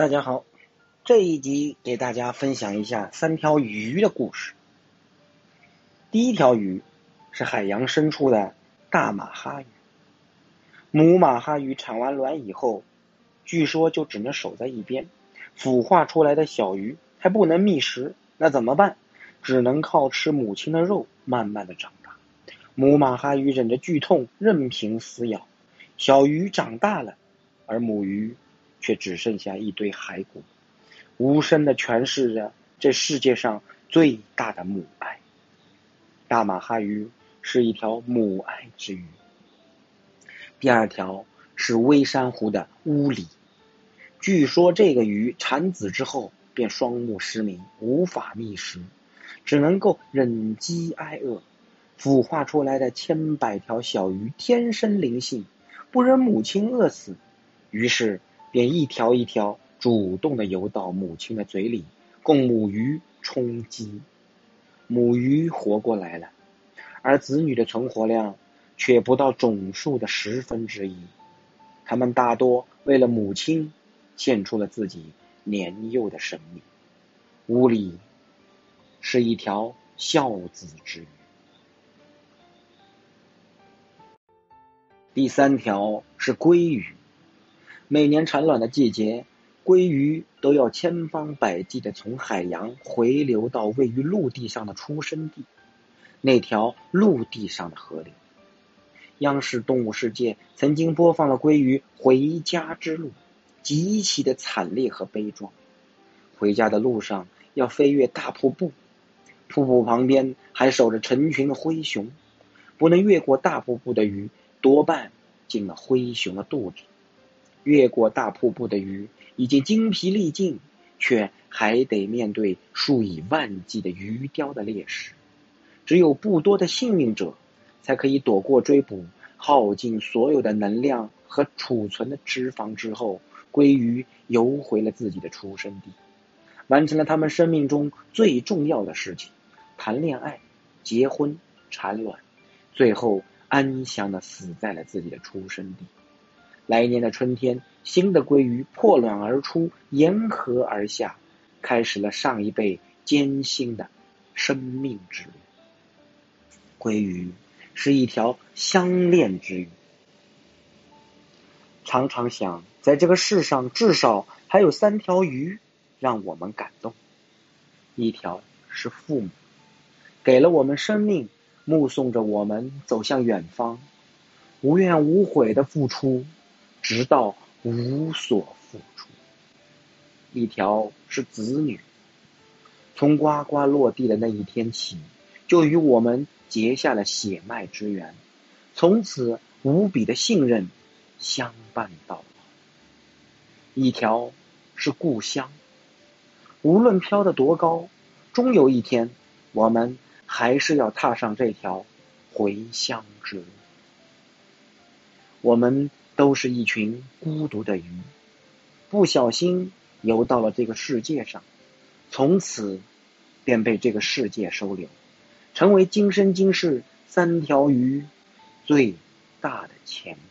大家好，这一集给大家分享一下三条鱼的故事。第一条鱼是海洋深处的大马哈鱼。母马哈鱼产完卵以后，据说就只能守在一边，孵化出来的小鱼还不能觅食，那怎么办？只能靠吃母亲的肉，慢慢的长大。母马哈鱼忍着剧痛，任凭撕咬，小鱼长大了，而母鱼。却只剩下一堆骸骨，无声的诠释着这世界上最大的母爱。大马哈鱼是一条母爱之鱼。第二条是微珊瑚的乌里，据说这个鱼产子之后便双目失明，无法觅食，只能够忍饥挨饿。孵化出来的千百条小鱼天生灵性，不忍母亲饿死，于是。便一条一条主动的游到母亲的嘴里，供母鱼充饥。母鱼活过来了，而子女的存活量却不到总数的十分之一。他们大多为了母亲，献出了自己年幼的生命。屋里是一条孝子之鱼。第三条是鲑鱼。每年产卵的季节，鲑鱼都要千方百计的从海洋回流到位于陆地上的出生地，那条陆地上的河流。央视动物世界曾经播放了鲑鱼回家之路，极其的惨烈和悲壮。回家的路上要飞越大瀑布，瀑布旁边还守着成群的灰熊，不能越过大瀑布的鱼多半进了灰熊的肚子。越过大瀑布的鱼已经精疲力尽，却还得面对数以万计的鱼雕的猎食。只有不多的幸运者，才可以躲过追捕，耗尽所有的能量和储存的脂肪之后，鲑鱼游回了自己的出生地，完成了他们生命中最重要的事情：谈恋爱、结婚、产卵，最后安详的死在了自己的出生地。来年的春天，新的鲑鱼破卵而出，沿河而下，开始了上一辈艰辛的生命之旅。鲑鱼是一条相恋之鱼，常常想，在这个世上，至少还有三条鱼让我们感动。一条是父母，给了我们生命，目送着我们走向远方，无怨无悔的付出。直到无所付出。一条是子女，从呱呱落地的那一天起，就与我们结下了血脉之缘，从此无比的信任，相伴到老。一条是故乡，无论飘得多高，终有一天，我们还是要踏上这条回乡之路。我们。都是一群孤独的鱼，不小心游到了这个世界上，从此便被这个世界收留，成为今生今世三条鱼最大的牵挂。